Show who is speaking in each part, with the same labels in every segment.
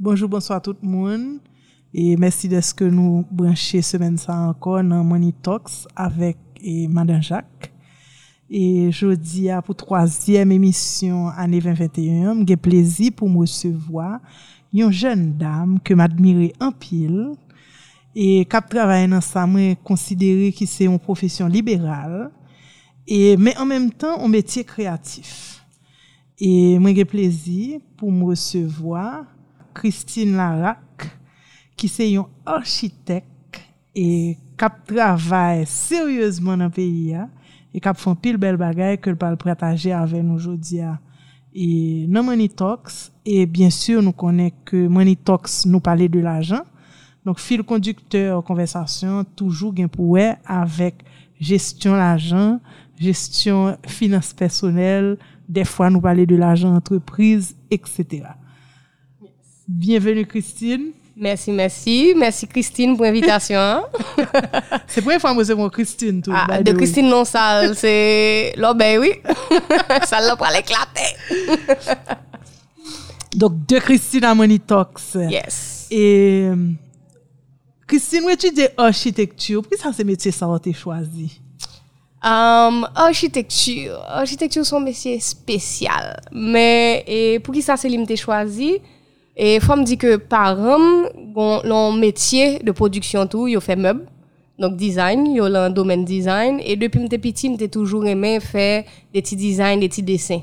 Speaker 1: Bonjour, bonsoir tout le monde. Et merci de ce que nous brancher semaine ça encore dans Money Talks avec Madame Jacques. Et jeudi, à pour troisième émission année 2021, j'ai plaisir pour me recevoir une jeune dame que m'admirer en pile E kap travaye nan sa mwen konsidere ki se yon profesyon liberal, e men an menm tan yon metye kreatif. E mwen ge plezi pou mwen resevoa Christine Larac, ki se yon architek e kap travaye seryouzman nan peyi ya, e kap fon pil bel bagay ke l pal prataje ave nou jodi ya. E nan Money Talks, e bien sur nou konen ke Money Talks nou pale de l'ajan, donc fil conducteur conversation toujours gain pour avec gestion l'argent gestion finance personnelle des fois nous parler de l'argent entreprise etc bienvenue Christine
Speaker 2: Merci, merci. Merci Christine pour l'invitation.
Speaker 1: c'est pour une fois que moi Christine. Tout,
Speaker 2: ah, de Christine non sale, c'est ben oui. ça l'a pas l'éclater.
Speaker 1: Donc, de Christine à Money Talks.
Speaker 2: Yes.
Speaker 1: Et Christine, où tu dis architecture? Pourquoi ça, c'est métier ça a choisi?
Speaker 2: Um, architecture. Architecture, c'est un métier spécial. Mais et pour qui ça, c'est limité choisi? Et faut me dire que par exemple, l'on métier de production tout, yo fait meuble. Donc design, yo un domaine design et depuis que j'étais petit, j'ai toujours aimé faire des petits designs, des petits dessins.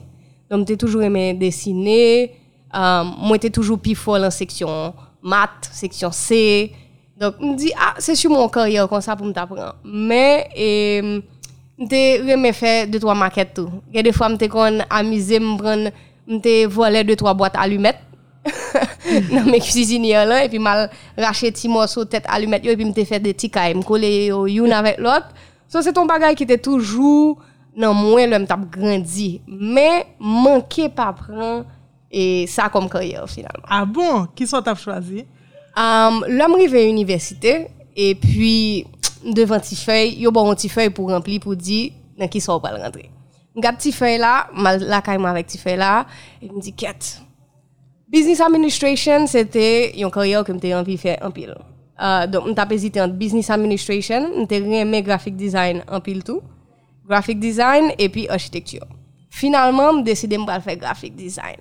Speaker 2: Donc j'ai toujours aimé dessiner. Euh, moi j'étais toujours plus fort en section maths, section C. Donc me dit ah, c'est sur mon carrière comme ça pour m'apprendre. Mais et j'ai aimé faire deux trois maquettes tout. A des fois m'étais quand amusé me prendre m'étais volé deux trois boîtes allumettes. Nan men cuisinier là et puis mal racheté petit morceau tête allumette et puis me fait des petits cailles me coller une avec l'autre. Ça c'est ton bagage qui était toujours non moi le m't'a grandi. Mais manquer pas prendre et ça comme carrière finalement.
Speaker 1: Ah bon? Qui sont t'as choisi
Speaker 2: um, l'homme arrivé à l'université et puis devant petit feuille yo bon petit feuille pour remplir pour dire dans qui sont pas rentrer Gap petit feuille là mal la caille avec petit feuille là et me dit quête Business administration, c'était une carrière que j'ai envie de faire en pile. Uh, donc, j'ai hésité entre business administration, j'ai aimé graphic design en pile tout. Graphic design et puis architecture. Finalement, j'ai décidé de faire graphic design.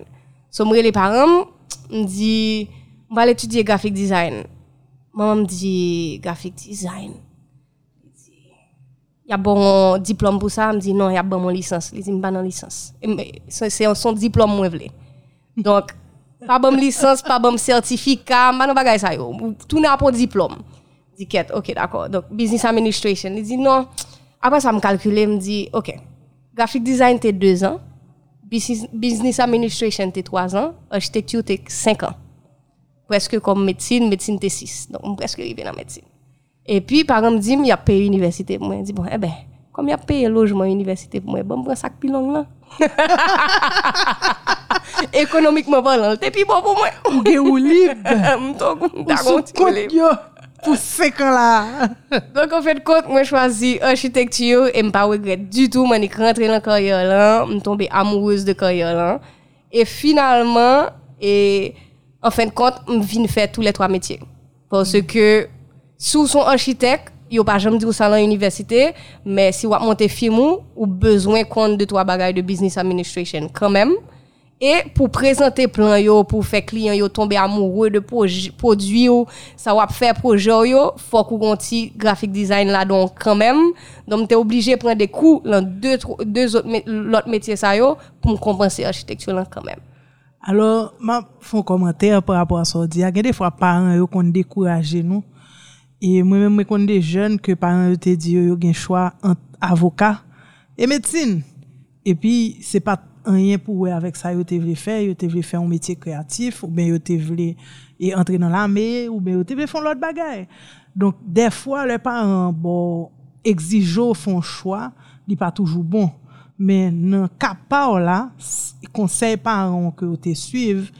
Speaker 2: So, les parents, me dit, je vais étudier graphic design. Maman me dit, graphic design? Il y a bon diplôme pour ça, me dit non, il y a bon mon licence. Il dit, pas dans licence. C'est son diplôme, Donc, pas bon licence, pas bon certificat, pas bagay ça yo. Tout n'a pas diplôme. Dit OK, d'accord. Donc business administration, il dit non. Après ça me calculer, me dit OK. Graphic design t'es deux ans, business, business administration t'es trois ans, architecture t'es cinq ans. Presque comme médecine, médecine t'es six. Donc presque arrivé dans médecine. Et puis par exemple, il y a payé université pour moi, dit bon eh ben comme il y a payé logement université pour moi, bon prends sac pilon là. Économiquement parlant, t'es plus bon pour moi.
Speaker 1: Ou gen ou libre. Ou pour 5 ans là.
Speaker 2: Donc en fait, quand moi choisi architecture et je pas regrette du tout, je suis rentrée dans la carrière là, je suis tombée amoureuse de carrière là. Et finalement, et en fin de compte, je viens faire tous les trois métiers. Parce que sous son architecte, yo pas jamais dit au salon université mais si vous monter film ou besoin compte de trois bagages de business administration quand même. Et pour présenter plan yo pour faire client yo tomber amoureux de produit ça va faire projet yo faut qu'on petit graphic design là donc quand même. Donc tu es obligé de prendre des cours dans deux deux autres l'autre métier ça yo pour compenser architecture là quand même
Speaker 1: alors ma font commentaire par rapport à ça il y a des fois parents yo qu'on décourager nous et moi-même, je connais des jeunes que parents te dit qu'ils ont un choix entre avocat et médecine. Et puis, c'est pas rien pour eux avec ça, ils voulu faire, ils voulu faire un métier créatif, ou bien ils voulu entrer dans l'armée, ou bien ils voulu faire l'autre bagaille. Donc, des fois, les parents, bon, exigeants font choix, n'est pas toujours bon. Mais dans le cas là, conseil parents que te suivent,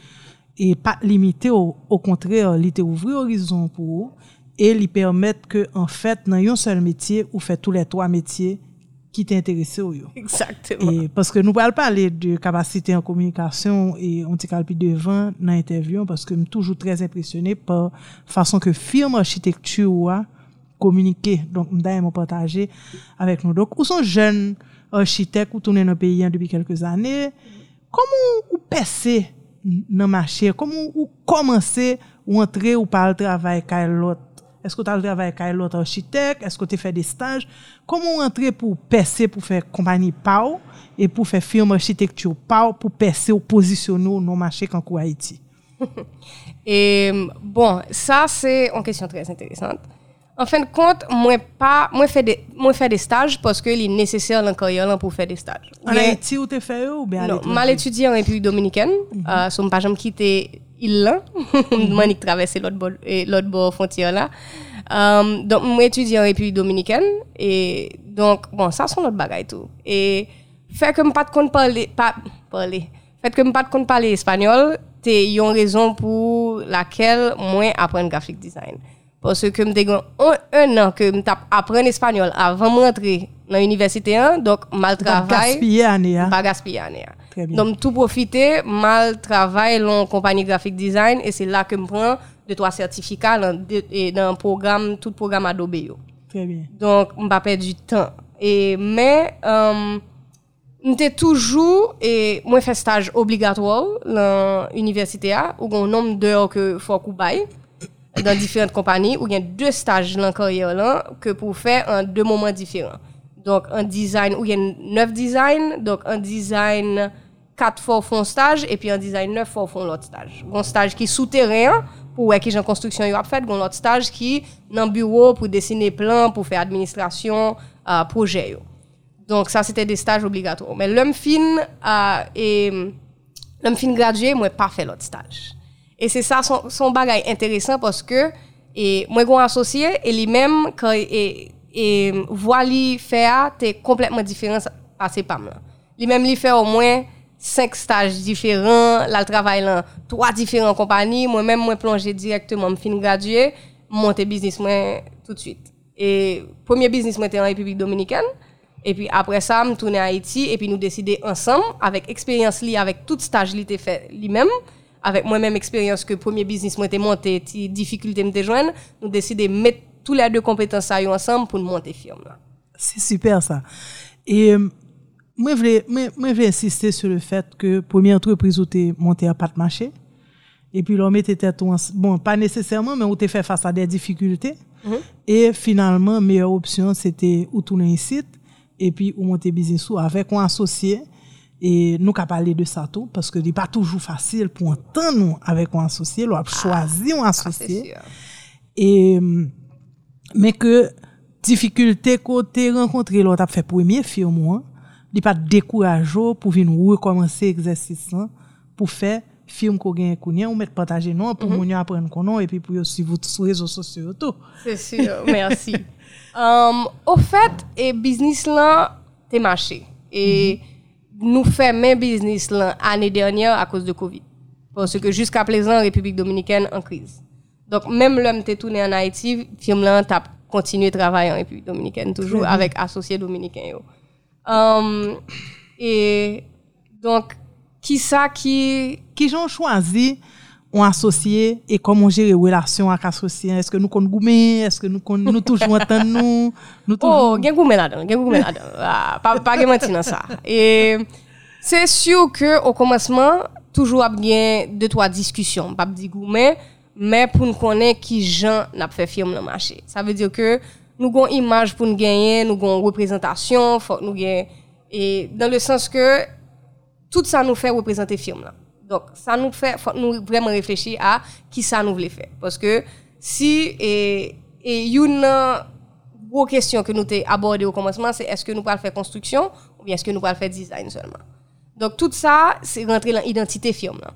Speaker 1: et pas limité, au, contraire, ils te ouvrir horizon pour eux et lui permettre que en fait dans un seul métier ou fait tous les trois métiers qui t'intéressait au yo.
Speaker 2: Exactement.
Speaker 1: Parce que nous parlons parler de capacité en communication et on t'est calpi devant dans l'interview parce que je suis toujours très impressionné par façon que firme architecture a. Donc, je vais partager avec nous. Donc, où sont jeunes architectes ou tournent dans le pays depuis quelques années? Comment vous percez dans le marché? Comment vous commencez ou entrer ou pas le travail l'autre? Est-ce que tu as le travail avec l'autre architecte? Est-ce que tu fais des stages? Comment entrer pour percer, pour faire compagnie PAO et pour faire firme architecture PAO pour percer ou positionner dans le marché qu'en Haïti?
Speaker 2: et bon, ça c'est une question très intéressante. En fin de compte, moi pas moi fais des moi fais des stages parce que est nécessaire encore pour faire des stages.
Speaker 1: En Haïti ou tu fait ou bien
Speaker 2: Non, mal étudié en République dominicaine, mm -hmm. euh, so pas jamais quitté île là, moi traverser l'autre bord l'autre bord frontière là. Um, donc moi étudié en République dominicaine et donc bon, ça sont notre bagaille tout. Et fait que me pas de compte parler pas parler. Fait que me pas de compte parler espagnol, c'est une raison pour laquelle moi apprendre graphic design. Parce que je un, un an que je apprends l'espagnol avant de rentrer dans l'université, donc mal travail.
Speaker 1: Pas gaspiller année.
Speaker 2: Pas gaspiller année. Donc, tout profiter, mal travail dans compagnie graphic design et c'est là que je prends de trois certificats dans, dans un programme, tout programme Adobe.
Speaker 1: Très bien.
Speaker 2: Donc, je ne pas perdre du temps. Et, mais, euh, j'étais toujours, et moi, fait stage obligatoire dans l'université, où un nombre d'heures que faut qu'on dans différentes compagnies où il y a deux stages dans la carrière que pour faire en deux moments différents. Donc un design où il y a neuf designs, donc un design quatre fois font stage et puis un design neuf fois font l'autre stage. Un stage qui est souterrain pour ouais, qui en construction il a fait, un autre stage qui dans le bureau pour dessiner plan, pour faire administration, euh, projet. Donc ça c'était des stages obligatoires. Mais l'homme fin euh, et l'homme fin gradué, moi pas fait l'autre stage. Et c'est ça son, son bagage intéressant parce que et moi j'ai associé et lui-même quand et et voit lui faire t'es complètement différent à ses pam. Lui-même lui fait au moins cinq stages différents, là travaille dans trois différentes compagnies, moi-même moi plongé directement me fin gradué, monter business moi tout de suite. Et premier business moi était en République dominicaine. Et puis après ça, je tourné à Haïti et puis nous décider ensemble avec expérience avec tout stage li fait lui-même avec moi-même expérience que premier business moi était monté, difficulté me joindre, nous décidé de mettre tous les deux compétences ensemble pour monter firme là.
Speaker 1: C'est super ça. Et euh, moi je voulais moi, je insister sur le fait que première entreprise où tu monté à pas de marché et puis l'on mettait tête bon pas nécessairement mais où tu fait face à des difficultés. Mm-hmm. Et finalement meilleure option c'était où tourner un site et puis où monter business avec un associé E nou ka pale de sa tou, paske li pa toujou fasil pou an tan nou avek ou ansosye, lou ap ah, chwazi ou ansosye. E, men ke difikulte ko te renkontre lou tap fe premye fi ou mwen, li pa dekourajo pou vin ou rekomansi egzesisan pou fe film ko gen kounyen ou met pataje nou pou mm -hmm. moun yo apren konon epi pou yo sivou sou rezo sosyo
Speaker 2: tou. Se syo, mersi. um, ou fet, e eh, biznis lan te mache. E mm -hmm. Nous fermons business l'année dernière à cause de Covid. Parce que jusqu'à présent, République dominicaine en crise. Donc, même l'homme t'es tourné en Haïti, firme là, t'as continué à travailler en République dominicaine, toujours avec associés dominicains. Um, et donc, qui ça qui...
Speaker 1: Qui ont choisi un associé et comment gérer relation avec associé est-ce que nous connaissons goumé? Est-ce que nous nous toujours entendre nous?
Speaker 2: Nous toujours oh gen goumé là-dedans gen goumé là-dedans. Ah, pas pas mentir dans ça. Et c'est sûr que au commencement toujours bien deux trois discussions. Pas dire goumé mais pour nous connaître qui gens n'a fait firme dans le marché. Ça veut dire que nous avons une image pour nous gagner nous avons une représentation faut nous gagner et dans le sens que tout ça nous fait représenter firme là donc, ça nous fait faut nous vraiment réfléchir à qui ça nous voulait faire. Parce que si, et, et une grosse question que nous avons abordée au commencement, c'est est-ce que nous pouvons faire construction ou bien est-ce que nous pouvons faire design seulement? Donc, tout ça, c'est rentrer dans l'identité firme. Là.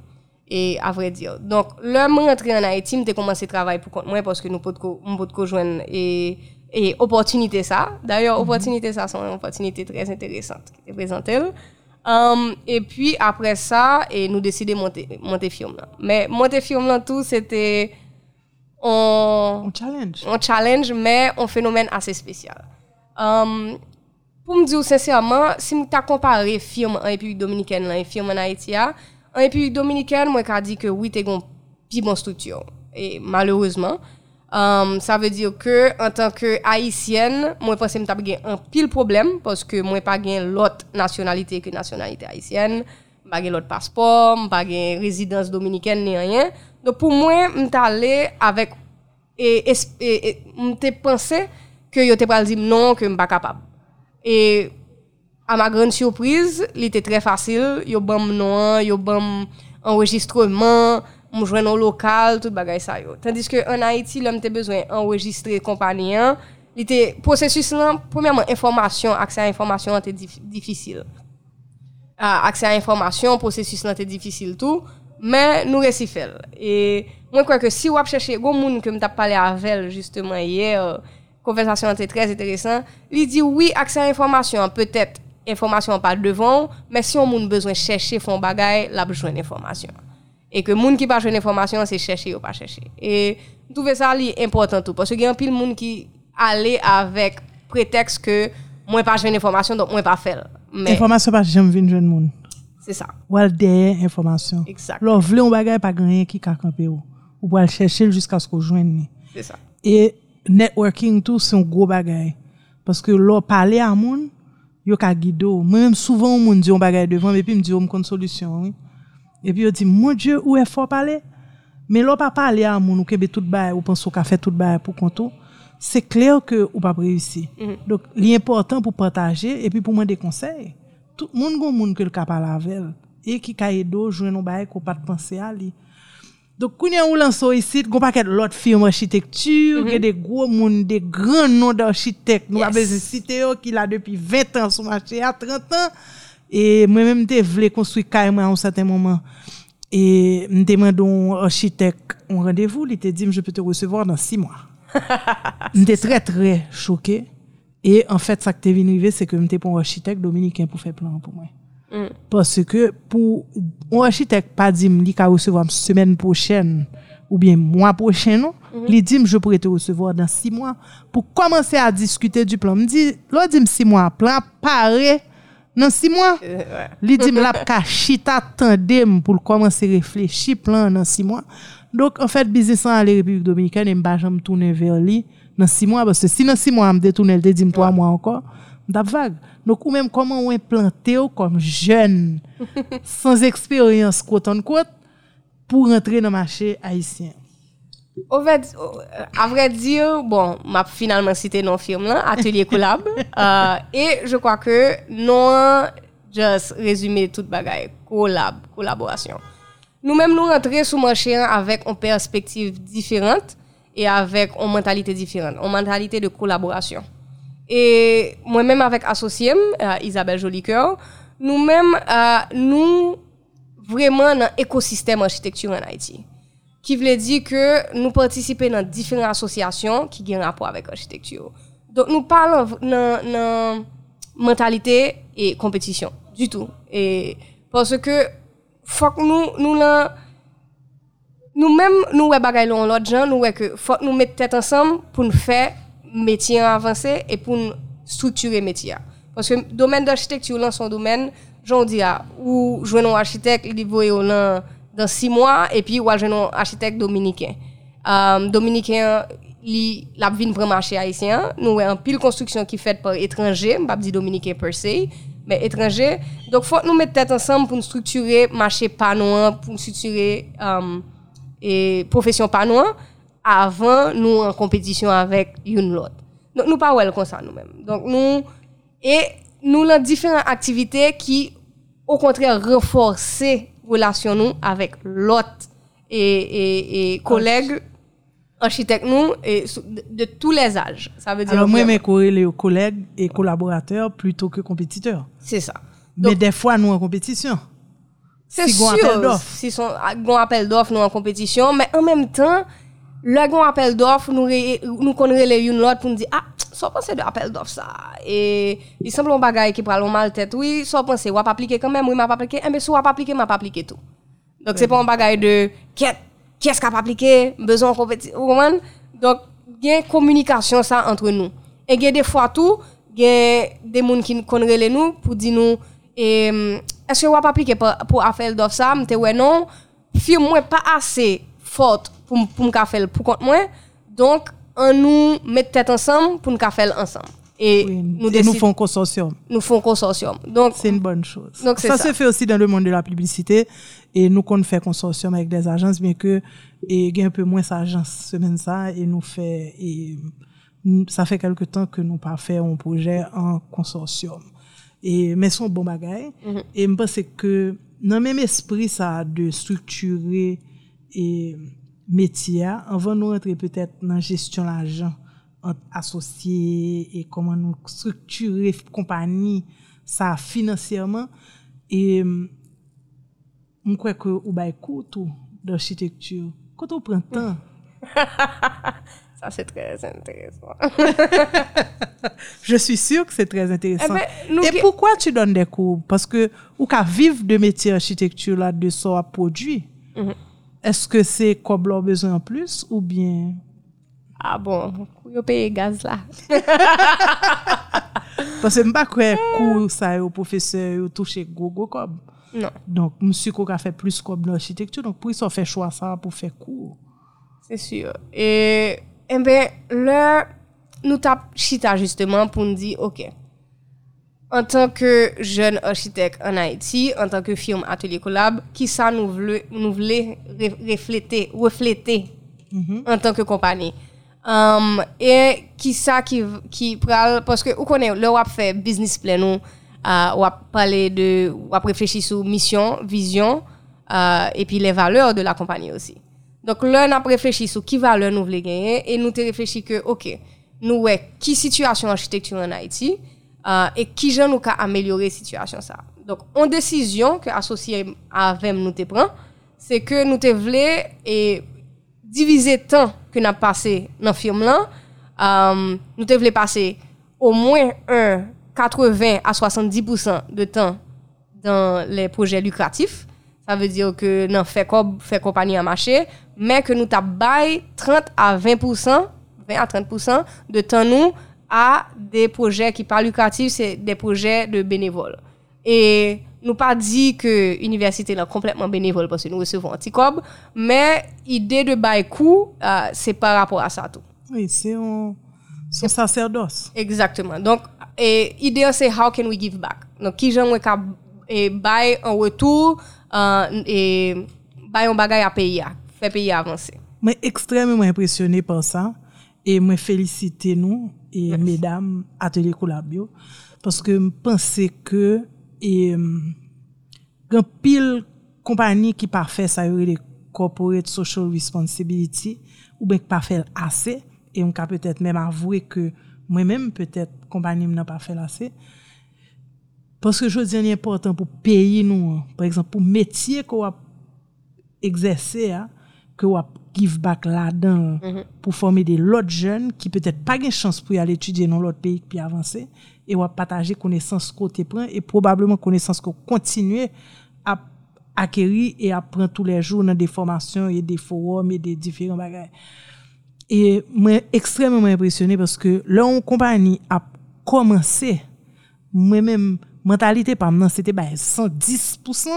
Speaker 2: Et à vrai dire. Donc, l'homme rentré en Haïti, j'ai commencé à travailler pour compte moi parce que nous pouvons joindre et, et opportunité ça. D'ailleurs, mm-hmm. opportunité ça, c'est une opportunité très intéressante qui est présentée. Um, et puis après ça, et nous décidons de monter, monter film là. Mais monter film là tout, c'était
Speaker 1: un, challenge.
Speaker 2: Un challenge, mais un phénomène assez spécial. Um, pou m di ou sensèrman, si m ta kompare firme an Republik Dominikèn lan, e firme an Haiti ya, an Republik Dominikèn, mwen ka di ke wè te gon pi bon struktyon. E malheureusement, sa ve dir ke, an tanke Haitienne, mwen pense m ta gen an pil problem, poske mwen pa gen lot nasyonalite ke nasyonalite Haitienne, m pa gen lot paspor, m pa gen rezidans Dominikèn, ni anyen. Do pou mwen, m ta ale avèk, e m te pense ke yo te pral di m non, ke m pa kapab. E a ma gran surprize, li te tre fasil, yo bam nou, yo bam enregistreman, mou jwen nou lokal, tout bagay sa yo. Tandis ke an Haiti, lom te bezwen enregistre kompanyen, li te prosesus lan, premièman, informasyon, akse a informasyon an te difisil. Akse a informasyon, prosesus lan te difisil tou, men nou resi fel. E mwen kwa ke si wap chèche, goun moun ke m tap pale avel, justeman, yè, konversasyon an te trez eteresan, li di, oui, akse a informasyon, peut-et, informasyon pa devon, men si yon moun bezwen chèche fon bagay, la bejwen informasyon. E ke moun ki pa jwen informasyon, se chèche yo pa chèche. E touve sa li important tou. Pwese gen pil moun ki ale avèk preteks ke mwen pa jwen informasyon, don mwen pa fel.
Speaker 1: Informasyon pa jem vin jwen moun.
Speaker 2: Se sa.
Speaker 1: Wal deye informasyon.
Speaker 2: Exact.
Speaker 1: Lò vle yon bagay pa ganyen ki kakampe yo. Ou wal chèche l jiska sko jwen ni.
Speaker 2: Se sa.
Speaker 1: E networking tou se yon gro bagay. Pwese lò pale a moun, yo ka gido. Mwen mèm souvan moun di yon bagay devan, epi mdi yo mkon solusyon, oui. E pi yo di, moun die, ou e fò pale? Men lò pa pale a moun ou kebe tout baye, ou panso ka fè tout baye pou kontou, se kler ke ou pa preussi. Donk, li important pou pataje, e pi pou mwen de konsey, tout moun goun moun ke l ka pale avel, e ki ka edo, jwen nou baye ko pat panse a li. Donk, koun yon ou lanso yisit, goun pa ket lot firme architektur, ge de gwo moun, de gran nou de architek, nou apese site yo ki la depi 20 an sou mache, a 30 an, E mwen mwen te vle konstri kay mwen an saten mouman. E mwen te mwen don architek an randevou, li te di mwen je pe te resevo nan 6 mwa. Mwen te tre tre choke. E an fet sa ke te vinive, se ke mwen te pon architek Dominiken pou fe plan pou mwen. Pase ke pou an architek pa di mwen li ka resevo an semen pochen, ou bien mwa pochen nou, li di mwen je pou te resevo nan 6 mwa, pou komanse a diskute du plan. Mwen di, lo di mwen 6 mwa, plan pare, Nan si mwa, li di m la ka chita tandem pou l komanse reflechi plan nan si mwa. Dok, an fèt, bizisan ale Republik Dominikèn, m bajan m toune ver li nan si mwa. Bas se si nan si mwa m detoune, l de di m 3 mwa ankon, m dap vag. Dok, ou koman wè plante yo kom jen, sans eksperyans kote an kote, pou rentre nan mache Haitien.
Speaker 2: Au fait, à vrai dire, bon, m'a finalement cité non film là, Atelier Collab. euh, et je crois que non, juste résumer toute bagaille, collab, collaboration. Nous-mêmes, nous rentrons sous marché avec une perspective différente et avec une mentalité différente, une mentalité de collaboration. Et moi-même avec associé, euh, Isabelle Jolicoeur, nous-mêmes, euh, nous vraiment dans l'écosystème architecture en Haïti. Ki vle di ke nou partisipe nan diferent asosyasyon ki gen rapor avèk architektur. Don nou pal nan mentalite e kompetisyon. Du tout. E pwase ke fok nou nou nan nou mèm nou wè bagay lon lòt jan, nou wè ke fok nou mèt tèt ansam pou nou fè metyen avansè e pou nou strukture metyen. Pwase domen d'architektur lan son domen, joun di ya, ou jwen nou architek li voye ou lan dan 6 mwa, epi waj genon architek Dominiken. Dominiken li lap vin premanche Haitien, nou wè an pil konstruksyon ki fèt par etranje, mbap di Dominiken per se, men etranje, donk fòk nou mèt tèt ansam pou nou strukture mache panouan, pou nou strukture profesyon panouan, avan nou an kompetisyon avèk yon lot. Donk nou pa wèl konsan nou mèm. Donk nou, e nou lan diferent aktivite ki, ou kontre renforse relasyon nou avèk lot e koleg architek nou de tou les aj.
Speaker 1: Mwen mè kore le koleg e kolaboratèr pluto ke kompetiteur.
Speaker 2: Se sa.
Speaker 1: Mè defwa nou an kompetisyon.
Speaker 2: Se sur, si son gon apel dof nou an kompetisyon, mè an mèm tan, le gon apel dof nou konre le yon lot pou nou di, ah, so panse de apel dof sa. E li semblon bagay ki pralon mal tèt, oui, so panse wap aplike kanmèm, oui, wap aplike, eme sou wap aplike, wap aplike tou. Donk se pon bagay de, kè esk ap aplike, bezon kompeti, ou koman? Donk gen komunikasyon sa antre nou. E gen defwa tou, gen de moun ki kon rele nou pou di nou, e, eske wap aplike pou, pou afel dof sa, mte wè non, film mwen pa ase fote pou, m- pou m ka fel pou kont mwen, donk an nou met tèt ansam pou m ka fel ansam. Et
Speaker 1: Oui,
Speaker 2: nous,
Speaker 1: et nous font consortium.
Speaker 2: nous font consortium. Donc,
Speaker 1: C'est une bonne chose.
Speaker 2: Donc, c'est
Speaker 1: ça,
Speaker 2: ça.
Speaker 1: se fait aussi dans le monde de la publicité. Et nous, qu'on fait consortium avec des agences, bien que, et il y a un peu moins d'agences semaine ça, et nous fait, et nous- ça fait quelque temps que nous pas fait un projet en consortium. Et, mais son bon bagay. Et je pense que, dans le même esprit, ça, de structurer et métier, avant nous rentrer peut-être dans la gestion de l'argent entre associés et comment nous structurer compagnie ça financièrement. Et hum, je crois que ou bay cours d'architecture. Quand on prend temps.
Speaker 2: Ça c'est très intéressant.
Speaker 1: je suis sûre que c'est très intéressant.
Speaker 2: Eh ben,
Speaker 1: et pourquoi tu donnes des cours? Parce que ou qu'à vivre de métier architecture là de ça produit
Speaker 2: Mhm.
Speaker 1: Eske se kob lor bezon plus ou bien?
Speaker 2: A ah bon, yo peye gaz
Speaker 1: la. Pase mba kwe kou sa yo profese yo touche gogo kob.
Speaker 2: Non.
Speaker 1: Donk msi kou ka fe plus kob nan architektu, donk pou yi so fe chwa sa pou fe
Speaker 2: kou. Se syo. E mbe, eh lè nou tap chita justement pou n di, ok, en tant que jeune architecte en Haïti, en tant que firme Atelier Collab, qui ça nous voulait, nous voulait refléter, refléter en tant que compagnie. Um, et qui ça qui qui pral parce que vous connaissez le wap fait business plan nous uh, wap parler de wap réfléchir sur mission, vision euh, et puis les valeurs de la compagnie aussi. Donc là on a réfléchi sur qui valeur nous voulons gagner et nous te réfléchi que OK, nous ouais qui situation architecture en Haïti euh, et qui gens nous ka améliorer situation ça. Donc en décision que associé avec nous te prend, c'est que nous te voulons et diviser temps que nous avons passé dans le film là, euh, nous devons passer au moins un 80 à 70% de temps dans les projets lucratifs. Ça veut dire que nous comme fait compagnie à marché, mais que nous avons 30 à 20%, 20 à 30% de temps nous à des projets qui pas lucratifs, c'est des projets de bénévoles. Et nous pas dit que l'université est complètement bénévole parce que nous recevons un petit cob, mais l'idée de bail coup, euh, c'est par rapport à ça tout.
Speaker 1: Oui, c'est un, son sacerdoce.
Speaker 2: Exactement. Donc, l'idée c'est how can we give back? Donc, qui ka et bail en retour euh, et bail un bagage à payer, faire payer avancer.
Speaker 1: Moi, extrêmement impressionné par ça. Et moi, féliciter nous et mesdames Atelier Collabio. Parce que je pensais que, et, hum, grand pile compagnie qui pas fait ça, les corporate social responsibility, ou bien qui pas fait assez, et on peut peut-être même avouer que moi-même, peut-être, compagnie n'a pas fait assez. Parce que je dis, c'est important pour payer nous, hein. par exemple, pour métier qu'on a exercer hein, que ou give back là-dedans pour former des autres jeunes qui peut-être pas une chance pour y aller étudier dans l'autre pays puis avancer et ou partager connaissance côté prend et probablement connaissance qu'on continuer à acquérir et apprendre tous les jours dans des formations et des forums et des différents bagages. Et moi extrêmement impressionné parce que là on compagnie a commencé moi-même mentalité maintenant c'était bah 110%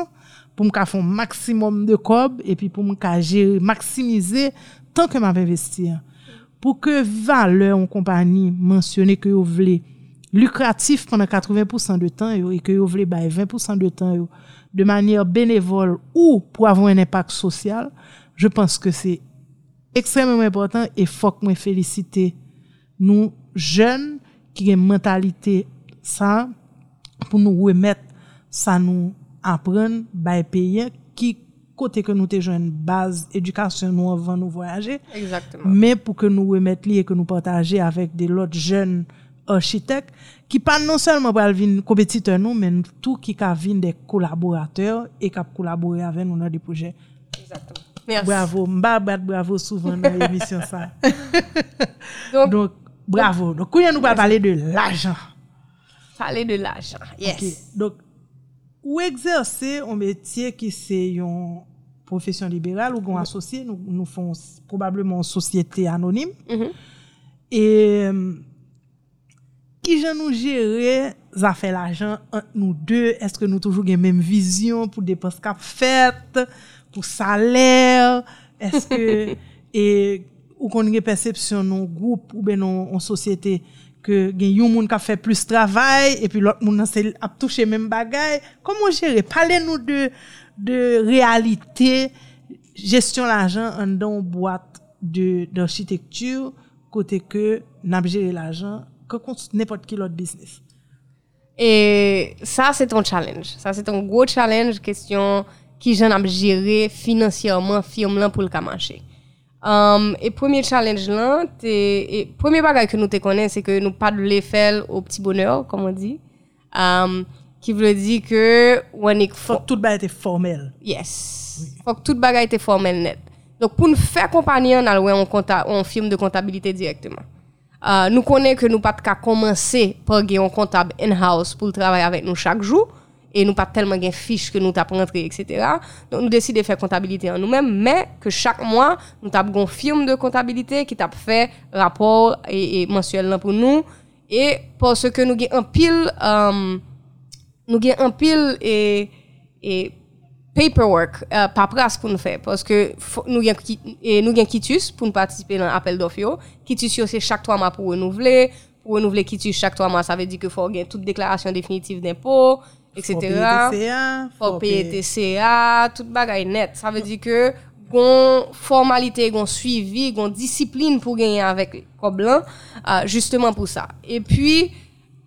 Speaker 1: pour me faire un maximum de cob et puis pour me gérer, maximiser tant que m'avais investi. Pour que valeur en compagnie mentionnée que vous voulez lucratif pendant 80% de temps et que vous voulez 20% de temps de manière bénévole ou pour avoir un impact social, je pense que c'est extrêmement important et faut que moi féliciter nous jeunes qui ont une mentalité ça pour nous remettre ça nous apprendre by payer qui côté que nous te une base éducation nous avant nous voyager
Speaker 2: Exactement.
Speaker 1: mais pour que nous remettre et que nous partager avec des autres jeunes architectes qui pas non seulement pour venir compétiteurs nous mais tout qui venir des collaborateurs et qui collaborer avec nous dans des projets
Speaker 2: Exactement. Merci.
Speaker 1: bravo bravo souvent dans l'émission ça
Speaker 2: Donc,
Speaker 1: donc bravo donc quand nous va parler de l'argent
Speaker 2: parler de l'argent. Yes.
Speaker 1: Donc, ou exercer un métier qui c'est une profession libérale ou qu'on associé, nous, nous font probablement une société anonyme.
Speaker 2: Mm -hmm.
Speaker 1: Et euh, qui jan nous gérer ça fait l'argent entre nous deux? Est-ce que nous toujours la même vision pour dépenses qu'a faites, pour salaire? Est-ce que, et, ou qu'on a une perception non groupe ou bien non en société? Que gen yon moun qui fait plus travail et puis l'autre moun c'est a touché même bagaille comment gérer parlez-nous de de réalité gestion l'argent en dans boîte de d'architecture côté que n'a gérer l'argent que n'importe quel autre business.
Speaker 2: Et ça c'est ton challenge. Ça c'est ton gros challenge question qui j'en a gérer financièrement firme pour le marcher Um, et premier challenge là, et premier bagage que nous te connaissons, c'est que nous pas de l'effet au petit bonheur, comme on dit. Um, qui veut dire que
Speaker 1: on est faut que tout bagage était formel.
Speaker 2: Yes. Oui. Faut que tout bagage était formel net. Donc pour nous faire compagnie, on a un compta, on film de comptabilité directement. Uh, nous connaissons que nous pas qu'à commencer par un comptable in-house pour travailler avec nous chaque jour et nous pas tellement de fiches que nous t'avons rentré, etc. Donc nous décidons de faire comptabilité en nous-mêmes, mais que chaque mois, nous avons une firme de comptabilité qui t'a fait rapport et, mensuel pour nous. Et parce que nous avons un pile, um, nous avons un pile et, et paperwork, euh, paperasse pour nous faire. Parce que nous avons un quitus pour nous participer dans l'appel d'offre. Quitus, c'est chaque trois mois pour renouveler. Pour renouveler quitus chaque trois mois, ça veut dire qu'il faut avoir toute déclaration définitive d'impôt etc. Faut payer TCA, tout bagay net. Ça veut dire que gon formalité, gon suivi, gon discipline pour gagner avec Coblan, uh, justement pour ça. Et puis,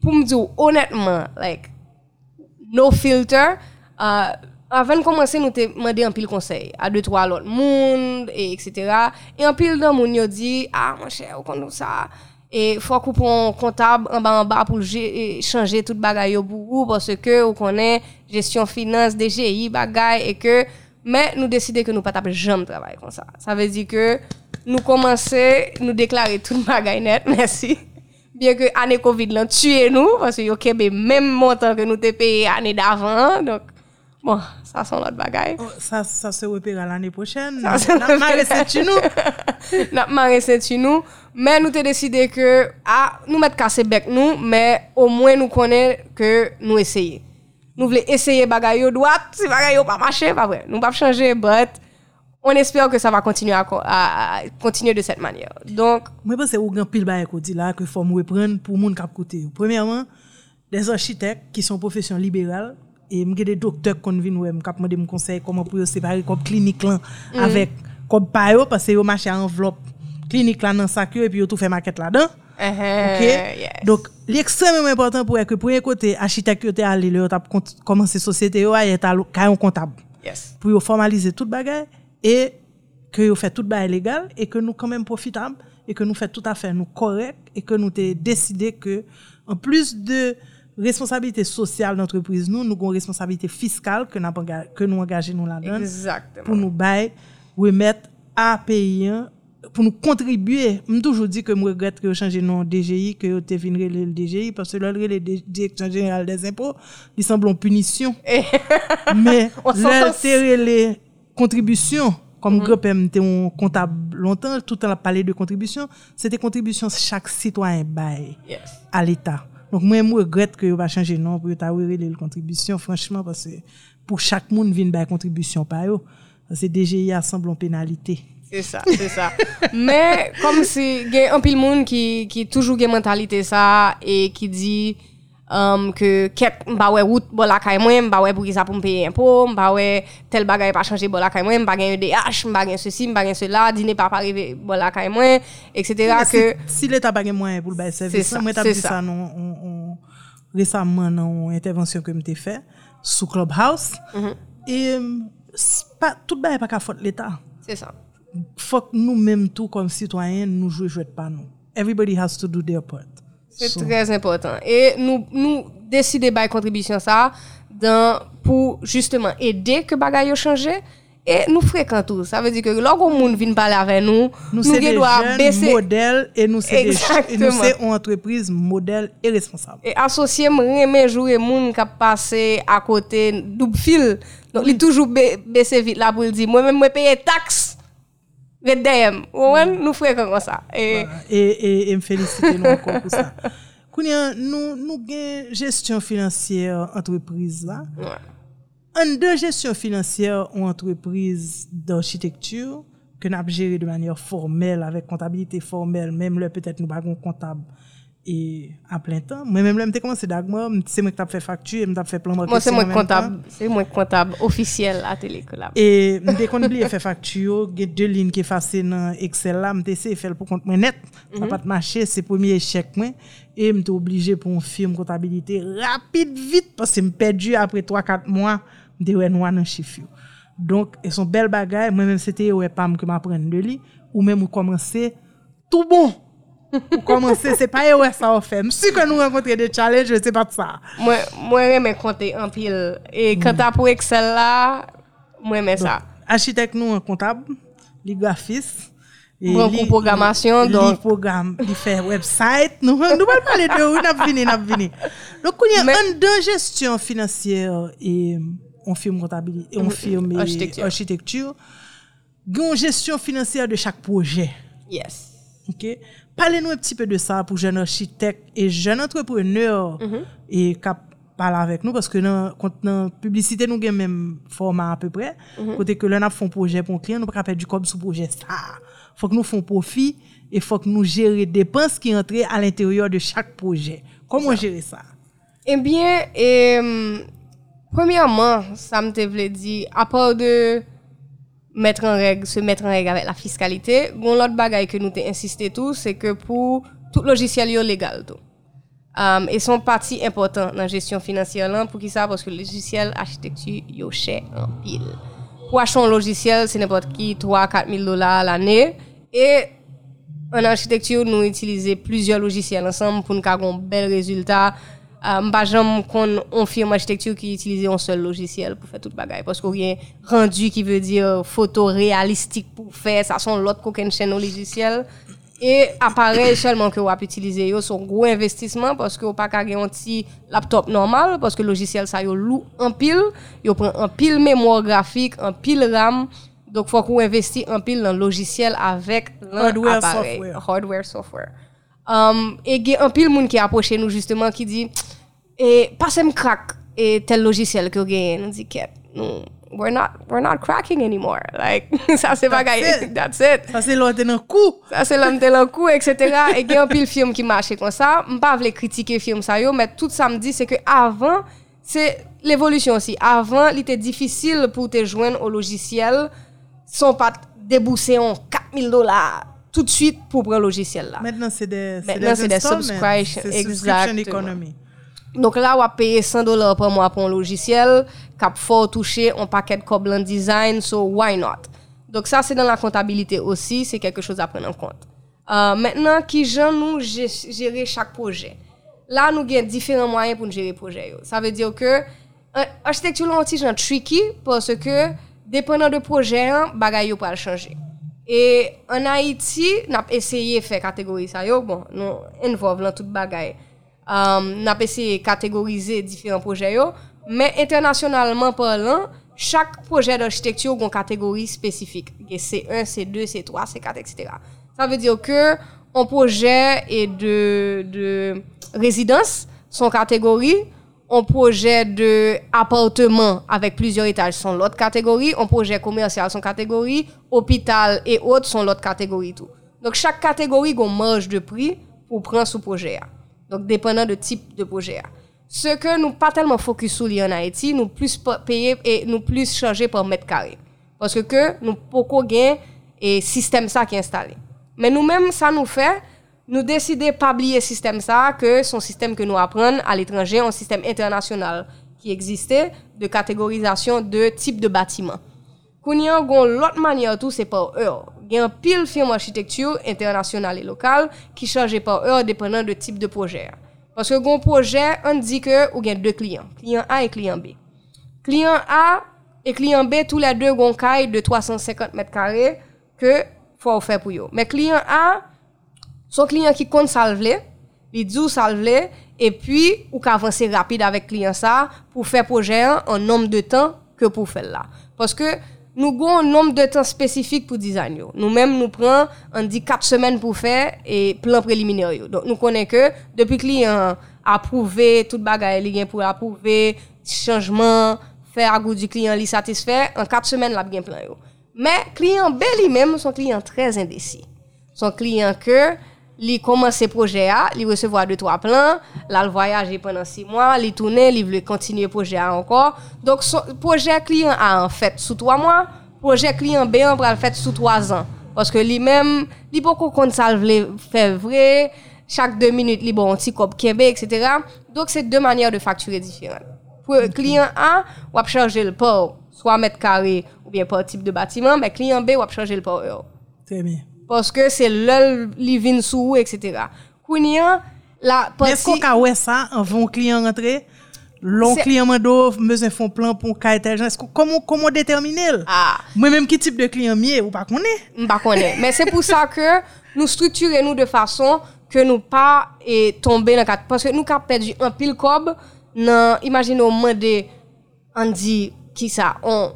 Speaker 2: pour me dire honnêtement, like, no filter, uh, avant de commencer, nous te demandé un pile conseil à deux, trois autres monde, et etc. Et un pile de monde, nous dit, ah, mon cher, on connaît ça et faut couper un comptable en bas en bas pour changer tout bagaille pour vous parce que on connaît gestion finance DGI bagaille et que mais nous décider que nous pas taper jamais travailler comme ça. Ça veut dire que nous commencer nous déclarer tout bagaille net merci. Bien que année Covid l'a tué nous parce que yo même montant que nous te payé année d'avant donc Bon, ça c'est notre bagaille.
Speaker 1: Oh, ça, ça se repère l'année prochaine. Ça se repère chez nous.
Speaker 2: N'a marré chez nous. Mais nous avons décidé que, ah, nous mettons cassé bec nous, mais au moins nous connaissons que nous essayons. Nous voulons essayer bagaille droite, si bagaille pas marcher, pas vrai. Nous pas changer, but on espère que ça va continuer à, à, continuer de cette manière. Donc,
Speaker 1: moi pense que c'est grand pile bagaille qu'on dit là que faut reprendre pour monde cap côté. Premièrement, des architectes qui sont profession libérale et m'gè des docteurs qu'on vient mandé me conseil comment pour séparer comme clinique là mm. avec comme pa yo parce que yo marché enveloppe clinique là dans sac et puis tout fait maquette là-dedans. OK? Donc l'extrêmement important pour que premier côté architecte yo allé là t'a commencé société yo y t'a un comptable.
Speaker 2: Yes.
Speaker 1: Pour formaliser toute bagaille et que yo fait toute bagaille légal et que nous quand même profitable et que nous fait tout à fait nous correct et que nous t'ai décidé que en plus de responsabilité sociale d'entreprise nous nous avons responsabilité fiscale que nous que nous engager nous là-dedans pour nous bailler remettre à payer pour nous contribuer. Je toujours dit que je regrette que changer nom DGI que vous devinerez le DGI parce que là le direction générale des impôts il semble en punition. Mais l'intérêt les contributions comme mm -hmm. était un comptable longtemps tout le temps parlé de contribution c'était contribution chaque citoyen bail à l'état donc, moi, je regrette que va changer nom pour t'avoir les contributions, franchement, parce que pour chaque monde, vient une contribution par eux. Parce que DGI semble en pénalité.
Speaker 2: C'est ça, c'est ça. Mais, comme c'est, il y a un peu de monde qui, qui toujours une mentalité ça, et qui dit, um, que ket mba wè wout bo la kay mwen, mba wè pou ki sa pou mpeye impôt, mba wè tel bagay pa chanje bo la kay mwen, mba gen EDH, mba gen ceci, mba gen cela, dîner pa pa rive bo la kay mwen, etc.
Speaker 1: Que... Si, si l'État pa gen mwen pou l'bay service, mwen tap di sa non, on, récemment dans intervention que m'te fait sous Clubhouse, mm -hmm. et pas, tout bagay pa ka faute l'État.
Speaker 2: C'est ça.
Speaker 1: Faut que nous-mêmes tout comme citoyens, nous jouons jouer pas nous. Everybody has to do their part.
Speaker 2: C'est très important. Et nous, nous décidons de contribution ça dans, pour justement aider que bagaille changer et nous fréquentons. Ça veut dire que lorsqu'on monde vient parler avec nous,
Speaker 1: nous, nous devons baisser modèle et nous sommes une entreprise modèle et responsable.
Speaker 2: Et associer mes jours et monde qui passé à côté double fil. Donc il toujours baisser vite là pour dire moi même moi payer taxe Red DM, nous faisons comme ça.
Speaker 1: Et, et, et, me féliciter encore pour ça. Kounia, nou, nou gen gestyon financière entreprise la. An de gestyon financière ou entreprise d'architecture, ke nap jere de manière formelle, avek kontabilite formelle, mèm lè peut-être nou bagon kontab e a plein temps. Mwen mèm lè mte komanse dagma, se mwen tap fè faktu, mwen tap fè plan
Speaker 2: Moi, c'est moi comptable. C'est moi comptable officiel à Télécolab.
Speaker 1: E mte kon bliye fè faktu yo, gen de lin ki fase nan Excel la, mte se fèl pou kont mwen net, sa pat mache, se premier échec mwen, e mte oblige pou un firme kontabilite rapide, vite, parce mwen perdu apre 3-4 mwa, mte wè noua nan chif yo. Donk, e son bel bagay, mwen mèm sete yo e pam ke m apren de li, ou ou komanse, tout bon! Ou komanse, se pa yo e sa ou fe. Msi kon nou renkontre de challenge, se pat sa.
Speaker 2: Moi, moi, remè compter en pile. Et quand t'as pour Excel là, moi, remè ça.
Speaker 1: Architect nou an kontab, li grafis. e
Speaker 2: Bon, kon programmasyon,
Speaker 1: li,
Speaker 2: donc-
Speaker 1: Li program, li fè website, nou, nou pal pale de ou, nap vini, nap vini. Donc, kounye,
Speaker 2: Men-
Speaker 1: an de gestyon financière e on firme kontabilite, on firme e
Speaker 2: Architecture.
Speaker 1: architecture, gen gestyon financière de chak proje.
Speaker 2: Yes.
Speaker 1: Ok, Parlez-nous un petit peu de ça pour jeunes architectes et jeunes entrepreneurs et kap parle avec nous parce que dans dans publicité nous avons même format à peu près. Côté que l'on a font projet pour un client nous pas faire du cob sur projet ça. Faut que nous font profit et faut que nous gérer dépenses qui entrent à l'intérieur de chaque projet. Comment gérer ça?
Speaker 2: Eh bien, euh, premièrement, ça me te voulait dire, à part de mettre en règle, se mettre en règle avec la fiscalité, gon l'autre bagaille que nous t'ai insisté c'est que pour tout logiciel yo légal tout. Um, et son partie important dans la gestion financière pour qui ça? Parce que le logiciel architecture yo cher en pile. Pour acheter un logiciel, c'est n'importe qui, 3-4 000 dollars l'année. Et en architecture, nous utilisons plusieurs logiciels ensemble pour nous avoir un bel résultat. Euh, pas jamais qu'on on firme architecture qui utilise un seul logiciel pour faire toute bagaille parce qu'on a un rendu qui veut dire photo réalistique pour faire ça sont l'autre qu'aucun chaîne au logiciel et appareil seulement que vous avez utilisé yo son gros investissement parce que vous pas qu'à un petit laptop normal parce que le logiciel ça yo lourd en pile yo prend en pile mémoire graphique en pile RAM donc faut qu'on investisse en pile dans le logiciel avec
Speaker 1: Hardware, software.
Speaker 2: hardware, software. Um, et gen un pile moun qui approché nous justement qui dit et passez me crack et tel logiciel que gen nous dit qu'est nous we're not we're not cracking anymore like ça c'est pas
Speaker 1: it.
Speaker 2: that's it.
Speaker 1: Ça c'est l'autre dans coup
Speaker 2: ça c'est tel un coup etc et gen un pile film qui marche comme ça m'pas vle critiquer film ça yo mais tout ça me dit c'est que avant c'est l'évolution aussi. Avant il était difficile pour te joindre au logiciel sans pas débourser en 4000 dollars tout de suite pour prendre le logiciel là.
Speaker 1: Maintenant c'est des
Speaker 2: Maintenant, c'est des
Speaker 1: installments,
Speaker 2: subscription,
Speaker 1: economy
Speaker 2: Donc là, on va payer 100 dollars par mois pour un logiciel, cap fort toucher un paquet de Coblan Design, so why not? Donc ça, c'est dans la comptabilité aussi, c'est quelque chose à prendre en compte. Euh, maintenant, qui genre nous gé- gérer chaque projet? Là, nous avons différents moyens pour gérer le projet. Ça veut dire que euh, architecture là, un tricky parce que dépendant de projet, hein, bagay yo pas changer. Et en Haïti, nous avons essayé de faire catégorie ça. Bon, nous involve dans toute bagay. um, nap ese kategorize diferent proje yo, men internasyonalman parlant, chak proje d'architektyo gon kategori spesifik. Ge C1, C2, C3, C4, etc. Sa ve diyo ke, an proje e de, de rezidans son kategori, an proje de apartement avek plizyor etaj son lot kategori, an proje komersyal son kategori, opital e ot son lot kategori tou. Donk chak kategori gon manj de pri pou pran sou proje a. Donc dépendant de type de projet. Ce que nous pas tellement focus sur en Haïti, nous plus pa- payer et nous plus changer par mètre carré. Parce que, que nous beaucoup gain et système ça qui est installé. Mais nous-mêmes ça nous fait nous décider pas oublier système ça que son système que nous apprenons à l'étranger, un système international qui existait de catégorisation de type de bâtiment. Koun yon gon lot manyer tou se pa ou eur. Gen pil firm architektur, internasyonal e lokal, ki chanje pa ou eur depenan de tip de proje. Paske gon proje, an di ke ou gen de kliyan. Kliyan A e kliyan B. Kliyan A e kliyan B tou la de gon kay de 350 m2 ke fwa ou fe pou yo. Men kliyan A, son kliyan ki kon salvele, li djou salvele, e pi ou ka avanse rapide avek kliyan sa pou fe proje an an nom de tan ke pou fel la. Paske Nou goun nom de tan spesifik pou dizan yo. Nou menm nou pran, an di 4 semen pou fè, e plan preliminer yo. Don, nou konen ke, depi ki li an apouve, tout bagay li gen pou apouve, chanjman, fè a gout di kliyan li satisfè, an 4 semen la gen plan yo. Men, kliyan be li menm, son kliyan trez indesi. Son kliyan ke, li commence projet a, li recevoir deux trois plans, là le voyager pendant six mois, li tourner, li veut continuer projet a encore. Donc son projet client A en fait sous trois mois, projet client B en fait sous trois ans parce que lui même li beaucoup compte ça faire vrai, chaque deux minutes li bon petit cop Québec etc. Donc c'est deux manières de facturer différentes. Pour client A, on va changer le port, soit mètre carré ou bien par type de bâtiment, mais client B, on va changer le port
Speaker 1: Très bien.
Speaker 2: Parce que c'est le living sous etc. La
Speaker 1: est-ce qu'on ouais ça avant client rentrer? Long client mando, besoin font plan pour ka étage. Est-ce que comment comment déterminer?
Speaker 2: ah
Speaker 1: Moi même qui type de client mieux ou pas connaît?
Speaker 2: m'pa connaît mais c'est pour ça que nous structurer nous de façon que nous pas et tomber dans quatre parce que nous ka perdu un pile cob moins de on dit qui ça? On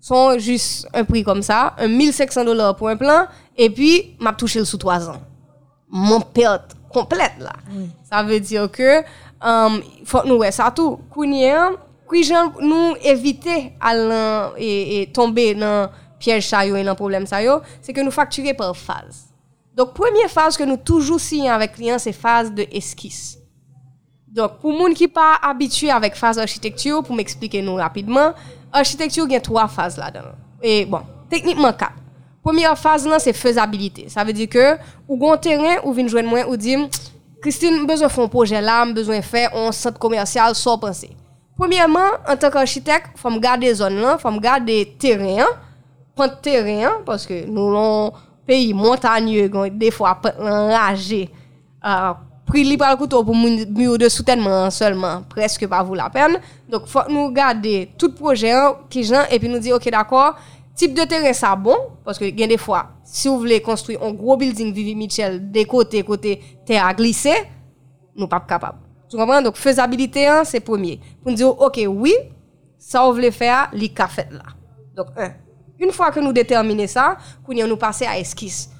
Speaker 2: sont juste un prix comme ça, un 1500 dollars pour un plan, et puis m'a touché le sous 3 ans. Mon perte complète là. Ça veut dire que um, faut que nous ouais ça tout. Jan nous éviter à et, et tomber dans piège ça et dans problème ça c'est que nous facturer par phase. Donc première phase que nous toujours signons avec client c'est phase de esquisse. Donc, pour moun qui pas habitué avec phase architecture, pour m'expliquer nous rapidement, architecture il y a trois phases là-dedans. Et bon, techniquement quatre. Première phase c'est faisabilité. Ça veut dire que ou gon terrain ou vinn joindre moi ou dit Christine, besoin faire un projet là, besoin faire un centre commercial sans penser. Premièrement, en tant qu'architecte, faut me garder zone là, faut me garder terrain, prendre terrain parce que nous un pays montagneux, des fois enragé. Euh, prix li pral couteau pour moun- de soutènement seulement, presque pas vaut la peine. Donc, faut nous garder tout projet qui gens et puis nous dire, OK, d'accord, type de terrain ça bon, parce que gen des fois, si vous voulez construire un gros building Vivi Mitchell, des côtés, côté terre à glisser, nous pas capable. Tu comprends? Donc, faisabilité, c'est premier. Pour nous dire, OK, oui, ça vous voulez faire, li ka fait là. Donc, un. Une fois que nous déterminons ça, nous passer à esquisse.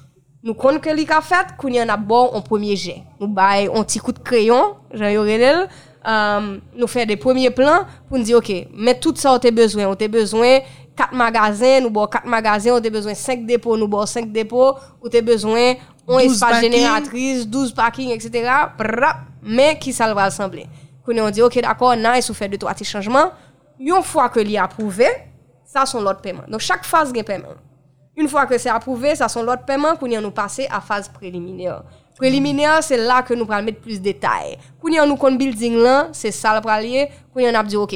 Speaker 2: Nous connaissons que li ka fait, qu'on y en a bon en premier jet. Nous bail un petit coup de crayon, j'en y aurait euh, nous faire des premiers plans pour nous dire, OK, mais tout ça, on a besoin. On a besoin quatre magasins, nous avons quatre magasins, on a besoin cinq dépôts, nous avons cinq dépôts, on a besoin
Speaker 1: 12
Speaker 2: espace génératrice, 12 parking, etc. Mais qui ça va ressembler? Qu'on on dit, OK, d'accord, nice, ou fait deux, trois petits changements. Une fois que l'y approuvé, ça sont l'autre paiement. Donc, chaque phase a paiement. Une fois que c'est approuvé, ça sont l'autre paiement qu'on nous passer à phase préliminaire. Préliminaire, c'est là que nous allons mettre plus de détails. Quand nous nous kon building là, c'est ça le pralier. Quand on a dit OK,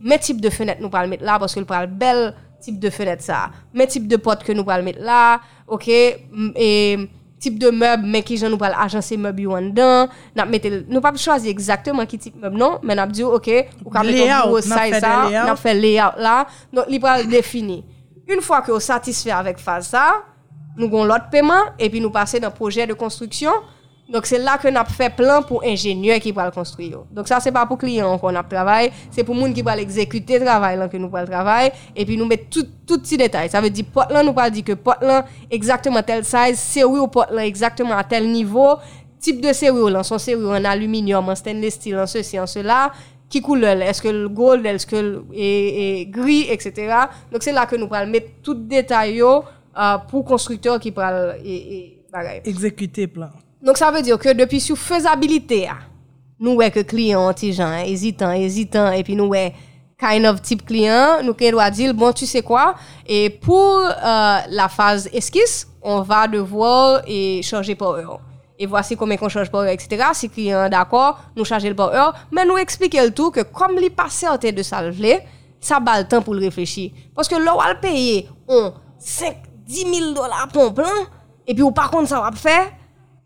Speaker 2: mais type de fenêtre nous allons mettre là parce que le pral bel type de fenêtre ça. Mais type de porte que nous allons mettre là, OK, et type de meuble mais qui nous allons agencer meuble en dedans. N'a nous pas choisir exactement qui type meuble non, mais n'a dit OK, ou ka mettre size ça, n'a fait layout là. Donc il va défini. Une fois que vous satisfait avec phase ça, nous avons l'autre paiement et puis nous passons dans le projet de construction. Donc c'est là que nous avons fait plan pour ingénieur qui va le construire. Donc ça c'est pas pour client qu'on a travail, c'est pour monde qui va l'exécuter travail là que nous le travail et puis nous mettre tout tout petit détail. Ça veut dire Portland nous pas dire que Portland exactement tel size, série au Portland exactement à tel niveau, type de série serrure, son série en aluminium, en stainless steel, en ceci, en cela, qui couleur est-ce que le gold est-ce que le et, et gris etc donc c'est là que nous allons mettre tout détail euh, pour constructeur qui pral et, et.
Speaker 1: Exécuter plan.
Speaker 2: donc ça veut dire que depuis sur faisabilité ah, nous ouais que client hein, hésitant hésitant et puis nous ouais kind of type client nous doit dire bon tu sais quoi? Et pour euh, la phase esquisse on va devoir et changer heure et voici combien qu'on change par heure, etc. Si client d'accord, nous charger le par heure, mais nous expliquer le tout que comme il pas certain de le vle, ça bat le temps pour le réfléchir. Parce que là, on va payer on 5, 10 000 dollars pour un plan, et puis ou par contre ça va faire,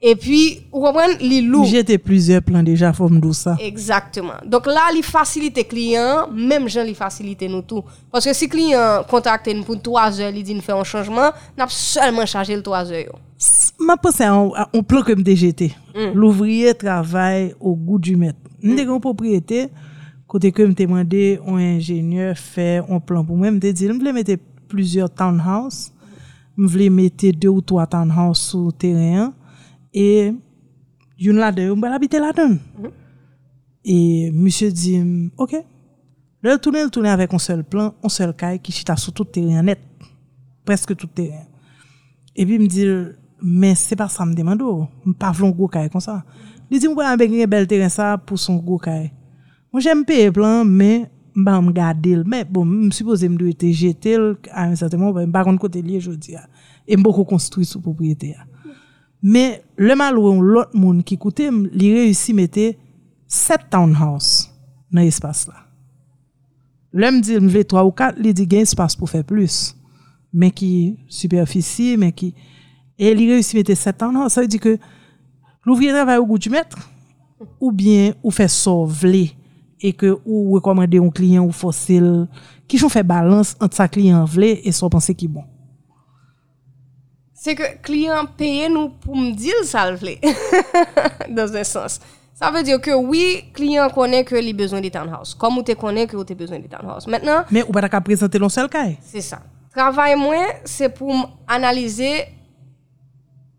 Speaker 2: et puis, vous comprenez, les loups.
Speaker 1: J'étais plusieurs plans déjà, faut me ça.
Speaker 2: Exactement. Donc là, il facilite client, même gens il facilite nous tout. Parce que si client contacte nous pour 3 heures, il dit nous faire un changement, n'a seulement chargé le 3 heures.
Speaker 1: Ma pensé à un, plan que me DGT. L'ouvrier travaille au goût du maître. M'te une propriété, côté que me demandé un ingénieur faire un plan pour moi, me dit, me voulais mettre plusieurs townhouse. Je voulais mettre deux ou trois townhouse sur le terrain. Et une là-dedans, je vais habiter là-dedans. Et monsieur dit, OK. Là, il tourne, il tourne avec un seul plan, un seul caille qui chita sur tout le terrain net. Presque tout le terrain. Et puis, il me dit, men se pa sa m demando, m pa vlon gwo kaye kon sa. Li di m wè an bek nye bel teren sa pou son gwo kaye. Mwen jèm peye plan, men m ba m gade l, men bon, m suppose m dwe te jete l, an yon certainman, m ba kon kote liye jodi ya, e m bo ko konstruy sou propriyete ya. Men, le mal wè yon lot moun ki koute, li reyusi mette set townhouse nan espas la. Le m di m vle 3 ou 4, li di gen espas pou fe plus, men ki superfici, men ki... Qui... Et il réussit à mettre sept townhouse. Ça veut dire que l'ouvrier travaille au goût du maître, ou bien, ou fait sauver et que ou recommander un client ou fossile qui fait balance entre sa client vle et son pensée qui est bon.
Speaker 2: C'est que client paye nous pour me dire ça vle dans un sens. Ça veut dire que oui, client connaît que il a besoin de townhouse. Comme tu connais que tu as besoin de townhouse. Maintenant,
Speaker 1: mais ou pas présenter l'un seul cas.
Speaker 2: C'est ça. Travail moi, c'est pour analyser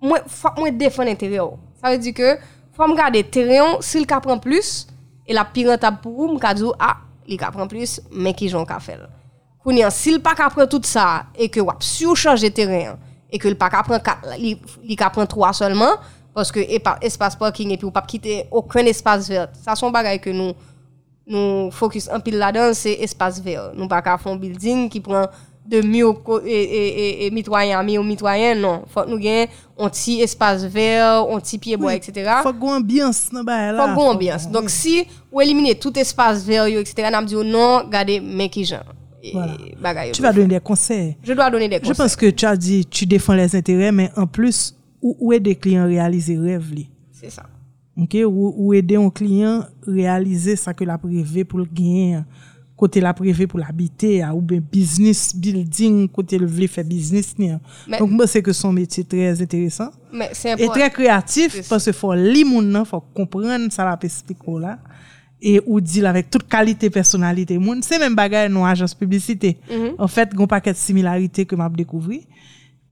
Speaker 2: mwen, mwen defen entere ou. Sa ve di ke, fwa m gade tereyon, sil ka pren plus, e la pi rentab pou ou, m ka djou, a, ah, li ka pren plus, men ki jon ka fel. Kouni an, sil pa ka pren tout sa, e ke wap sou chanje tereyon, e ke li pa ka pren 4, li, li ka pren 3 solman, paske e pa, espas parking, e pi ou pa pkite okren espas vert. Sa son bagay ke nou, nou fokus an pil la dan, se espas vert. Nou pa ka fon building ki pren... de mieux et, et, mitoyen, mieux mitoyen, non. Faut que nous ayons un petit espace vert, un petit pied bois, etc.
Speaker 1: Faut qu'on ambiance dans
Speaker 2: là. Faut qu'on ambiance. Donc, si vous éliminez tout espace vert, etc., on dit non, regardez, mais qui genre.
Speaker 1: Voilà. Tu vas donner des conseils.
Speaker 2: Je dois donner des conseils.
Speaker 1: Je pense que tu as dit, tu défends les intérêts, mais en plus, où, est des clients réaliser rêve
Speaker 2: C'est ça.
Speaker 1: OK, ou, aider un client réaliser ça que la privé pour le gagner? Côté la privé pour l'habiter ou bien business building côté le veut faire business donc moi c'est que son métier très intéressant
Speaker 2: mais
Speaker 1: et très créatif parce qu'il faut li il faut comprendre ça la expliquer là. Et ou dire avec toute qualité personnalité. Moun c'est même bagaille non agence publicité. Mm-hmm. en fait gon paquet de similarités que m'a découvert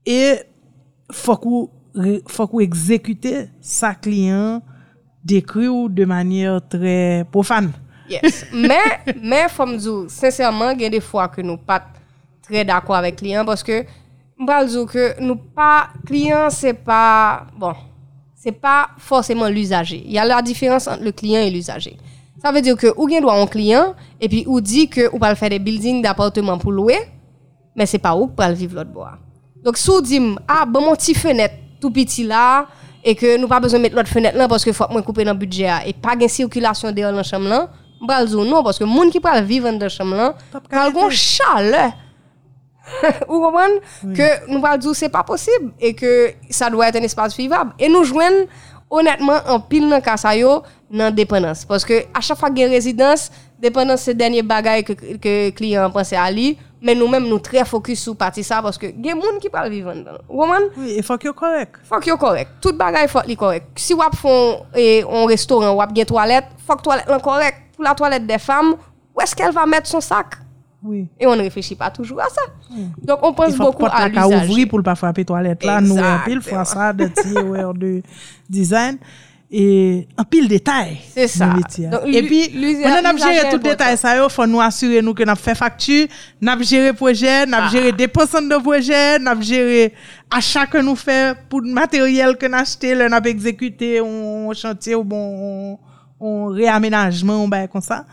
Speaker 1: et faut qu'on faut qu'on exécuter sa client décrit de manière très profane
Speaker 2: Yes. mais, mais, faut me sincèrement, il y a des fois que nous pas très d'accord avec le client parce que, je dire que nous pas, client, c'est pas, bon, c'est pas forcément l'usager. Il y a la différence entre le client et l'usager. Ça veut dire que, ou bien doit un client, et puis, ou dit que, ou pas faire des buildings d'appartements pour louer, mais c'est pas où pour vivre l'autre bois. Donc, si dites, ah, bon, mon petit fenêtre, tout petit là, et que nous pas besoin de mettre l'autre fenêtre là parce que faut couper dans le budget, et pas de circulation dans la chambre là, Mbral non, parce que les gens qui parlent vivre dans chambre là, parlent un chaleur. Vous comprenez? Que nous parlons c'est pas possible et que ça doit être un espace vivable. Et nous jouons honnêtement en pile dans Kasayo dans dépendance parce que à chaque fois qu'il y a une résidence, dépendance c'est dernier bagage que que client pense à lui, mais nous-mêmes nous très focus sur partie ça parce que il y a des gens qui parlent vivre dedans. Vous
Speaker 1: Oui, il faut que correct.
Speaker 2: Faut que correct. Tout bagage faut être correct. Si vous font un restaurant ou une toilette, faut que toilette correct pour la toilette des femmes, où est-ce qu'elle va mettre son sac?
Speaker 1: Oui.
Speaker 2: Et on ne réfléchit pas toujours à ça. Donc, on pense beaucoup à l'usage. Il faut
Speaker 1: ouvrir pour ne pas frapper toilette là. Nous, un pile ça de de design. Et un pile détail.
Speaker 2: C'est ça.
Speaker 1: et puis, on a géré tout détail. Ça, il faut nous assurer nous que nous avons fait facture, nous avons géré projet, nous avons ah. géré dépenses de projet, nous avons géré achat que nous faisons pour le matériel que nous avons acheté, nous avons exécuté un chantier ou bon un réaménagement, on comme ça.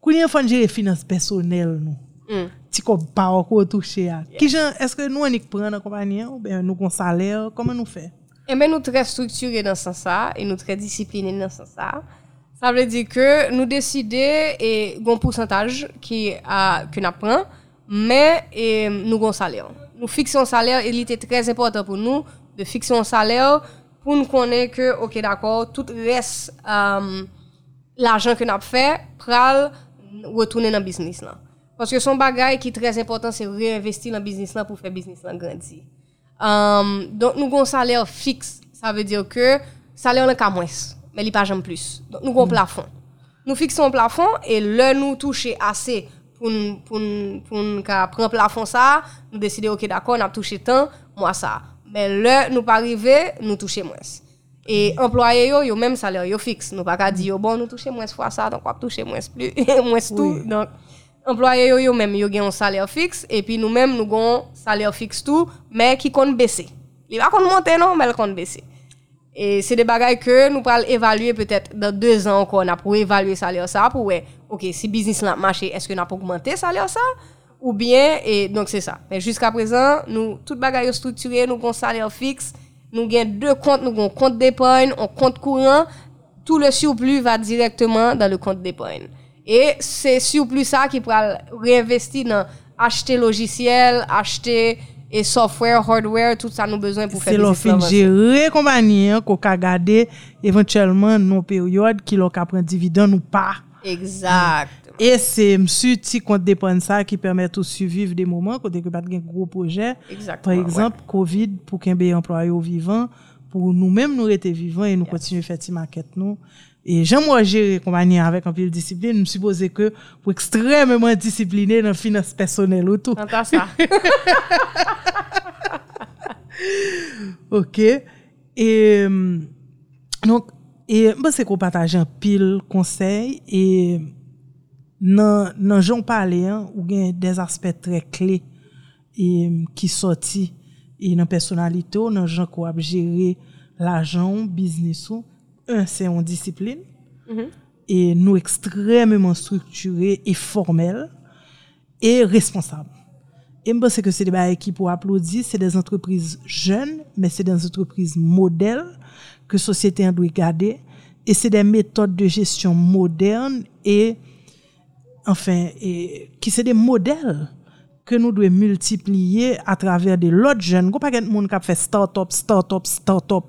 Speaker 1: Quand il faut gérer finances personnelles, nous. Mm. On pas encore touché à. Est-ce que nous, on prend la compagnie ou bien nous, on salaire, comment nous fait?
Speaker 2: Eh bien, nous très structurés dans ce sens et nous très disciplinés dans ce sens Ça veut dire que nous décidons et un pourcentage qui a que nous mais et, nous avons un salaire. Nous fixons un salaire et il était très important pour nous de fixer un salaire pour nous connaître que, ok, d'accord, tout reste, euh, l'argent que nous avons fait pour retourner dans le business. Là. Parce que son bagage qui est très important, c'est réinvestir dans le business là pour faire le business là grandir. Um, donc, nous avons un salaire fixe. Ça veut dire que salaire n'est qu'à moins, mais il n'y a pas plus. Donc, nous avons un mm. plafond. Nous fixons un plafond et là, nous touchons assez pour pour pour ka prendre plafond ça nous décider OK d'accord on a touché tant moi ça mais là nous pas arriver nous toucher moins et employé yo yo même salaire yo fixe. Nous pas dire bon nous toucher moins fois ça donc on toucher moins plus moins tout. Donc employé yo yo même yo gen un salaire fixe et puis nous même nous gon salaire fixe tout mais qui compte baisser. Il va compte monter non mais il compte baisser. Et c'est des bagages que nous pourrons évaluer peut-être dans deux ans encore, on a pour évaluer salaire ça, pour ouais, ok, si business là marché, est-ce que nous a augmenté salaire ça? Ou bien, et donc c'est ça. Mais jusqu'à présent, nous, tout bagages structuré, nous avons salaire fixe, nous avons deux comptes, nous avons compte d'épargne, un compte courant, tout le surplus va directement dans le compte d'épargne. Et c'est surplus ça qui pourra réinvestir dans acheter logiciel, acheter et software, hardware, tout ça nous besoin pour faire
Speaker 1: C'est leur
Speaker 2: business
Speaker 1: fin
Speaker 2: avancer.
Speaker 1: gérer compagnie qu'on ka garder éventuellement non période qui ka prend dividende ou pas.
Speaker 2: Exact.
Speaker 1: E se msu ti kont depan sa ki permèt ou suiviv de mouman kote ke pat gen gro
Speaker 2: projè.
Speaker 1: Par exemple, ouais. COVID pou kenbe employe ou vivan, pou nou mèm nou rete vivan e nou yes. kontinu fè ti maket nou. E jan mwa jere kompanyen avèk anpil disipline, m supose ke pou ekstremèman disipline nan finance personel ou tou.
Speaker 2: Nan ta sa.
Speaker 1: ok. E, donc, e mwen bon, se ko pataje anpil konsey e nan, nan joun pale an, ou gen des aspet tre kle e, ki soti e nan personalite ou, nan joun kwa ap jere la joun, biznis ou, un se yon disiplin, mm -hmm. e nou ekstrememan strukture e formel, e responsable. E mba se ke se de ba ekip ou aplodi, se des entreprise jen, men se des entreprise model, ke sosyete an dwe gade, e se de metode de gestyon modern, e enfin, et, qui c'est des modèles que nous devons multiplier à travers de l'autre jeunes. Il n'y a pas de monde qui fait start-up, start-up, start-up.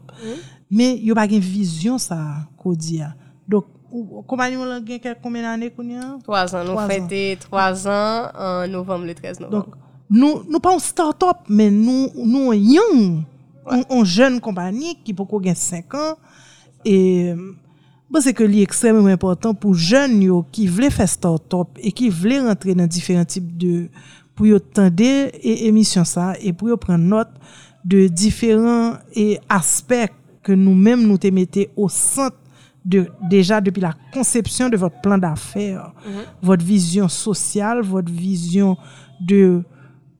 Speaker 1: Mais il n'y a pas de vision, ça, qu'on dit. Donc, on combien d'années qu'on y a?
Speaker 2: Trois ans. Nous fêtons trois ans en novembre, le 13 novembre.
Speaker 1: Donc, nous, nous pas un start-up, mais nous, nous, un young, un, un jeune compagnie qui gagner 5 ans. Et, Bon, Bwese ke li ekstrem ou important pou jen yo ki vle fè start-up e ki vle rentre nan diferent tip de pou yo tende e emisyon sa e pou yo pren not de diferent e aspek ke nou menm nou te mette ou sant de, deja depi la konsepsyon de vot plan d'affer, mm -hmm. vot vizyon sosyal, vot vizyon de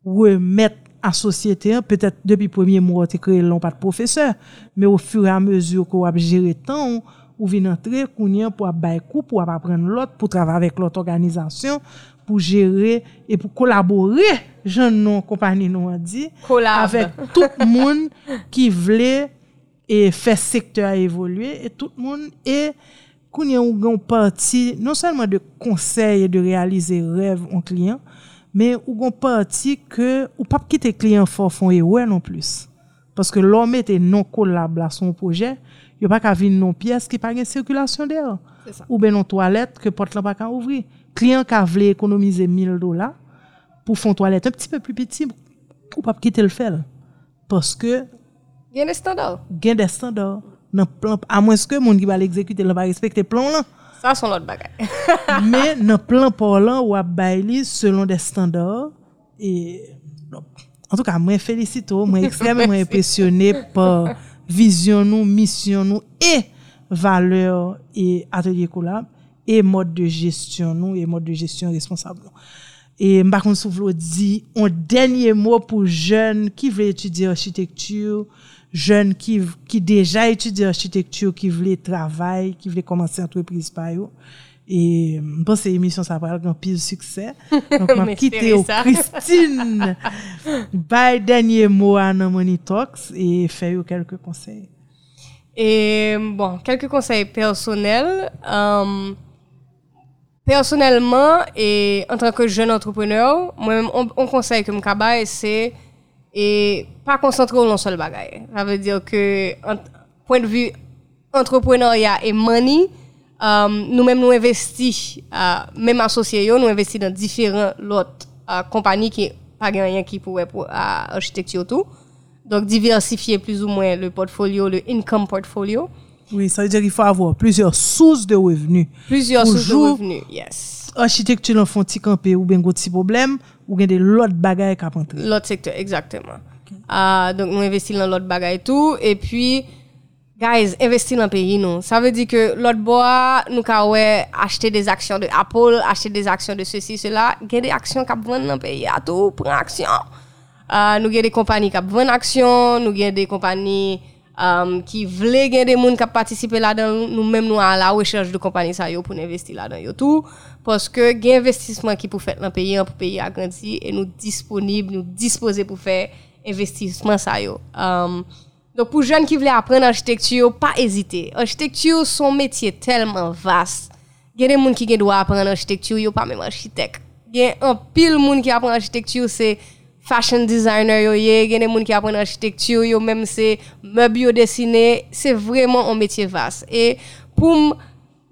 Speaker 1: wè met a sosyete an, petèt depi premier mou te kre lon pat profeseur, me ou fure a mezur ko wap jere tan ou ou vin entre kounyen pou ap bay kou, pou ap apren lot, pou trava avèk lot organizasyon, pou jere e pou kolabore jen nou kompani nou an
Speaker 2: di,
Speaker 1: avèk tout moun ki vle e fè sektor evolwe, e tout moun e kounyen ou goun parti, non selman de konsey e de realize rev an kliyen, men ou goun parti ke ou pap kite kliyen fò fon e wè non plus. Paske lòmè te non kolab la son projè, il pas qu'à venir non pas une circulation d'air
Speaker 2: C'est ça.
Speaker 1: ou bien non toilette que porte là pas qu'à ouvrir client qui voulait économiser 1000 dollars pour fond toilette un petit peu plus petit ou pas quitter le faire parce que
Speaker 2: Il y a des standards.
Speaker 1: gen des standards dans plan à moins que monde qui va l'exécuter ne va respecter plan là
Speaker 2: Ça, sont l'autre bagaille.
Speaker 1: mais dans plan parlant ou à bailler selon des standards et donc, en tout cas moi félicite moi extrêmement impressionné par vision nous mission nous et valeur et atelier collab et mode de gestion nous et mode de gestion responsable. Et par contre, dit un dernier mot pour jeunes qui veulent étudier architecture, jeunes qui, qui déjà étudient architecture, qui veulent travailler, qui veulent commencer entreprise par eux. Et je pense que l'émission, ça va avoir un pile succès. Donc, je vais quitter au. Christine. Bye, dernier mot à nos Money Talks et faire quelques conseils.
Speaker 2: Et bon, quelques conseils personnels. Euh, personnellement, et en tant que jeune entrepreneur, moi-même, on, on conseille que me c'est et pas concentrer sur un seul bagage. Ça veut dire que, en, point de vue entrepreneuriat et money, euh, nous-mêmes nous investissons, euh, même associés, nous investissons dans différentes autres euh, compagnies qui pas rien qui pourrait pour architecture tout. Donc diversifier plus ou moins le portfolio, le income portfolio.
Speaker 1: Oui, ça veut dire qu'il faut avoir plusieurs sources de revenus.
Speaker 2: Plusieurs sources de revenus, yes.
Speaker 1: Architecture l'en font campé ou bien petit problème ou bien des l'autre bagaille qui.
Speaker 2: L'autre secteur, exactement. Ah, donc, nous investissons dans l'autre bagage et tout. Et puis, guys, investir dans le pays, non. Ça veut dire que l'autre bois, nous, ouais, acheter des actions de Apple, acheter des actions de ceci, cela, il y a des actions qui vendent dans le pays à tout, prend action. Ah, nous avons des compagnies qui vendent action, nous avons des compagnies qui veulent gagner des gens qui participent là-dedans, nous-mêmes nous à la recherche de compagnies pour investir là-dedans tout parce que gain investissement qui pour faire dans le pays pour pays agrandir et nous disponibles, nous disposés pour faire investissement ça. Um, donc pour jeunes qui veulent apprendre l'architecture, pas hésiter. Architecture son métier tellement vaste. Il y a des gens qui doivent apprendre l'architecture, yo pas même architecte. Il y a un pile monde qui apprend l'architecture c'est fashion designer il y a des gens qui apprennent l'architecture, yo même c'est meubles dessiné, c'est vraiment un métier vaste. Et pour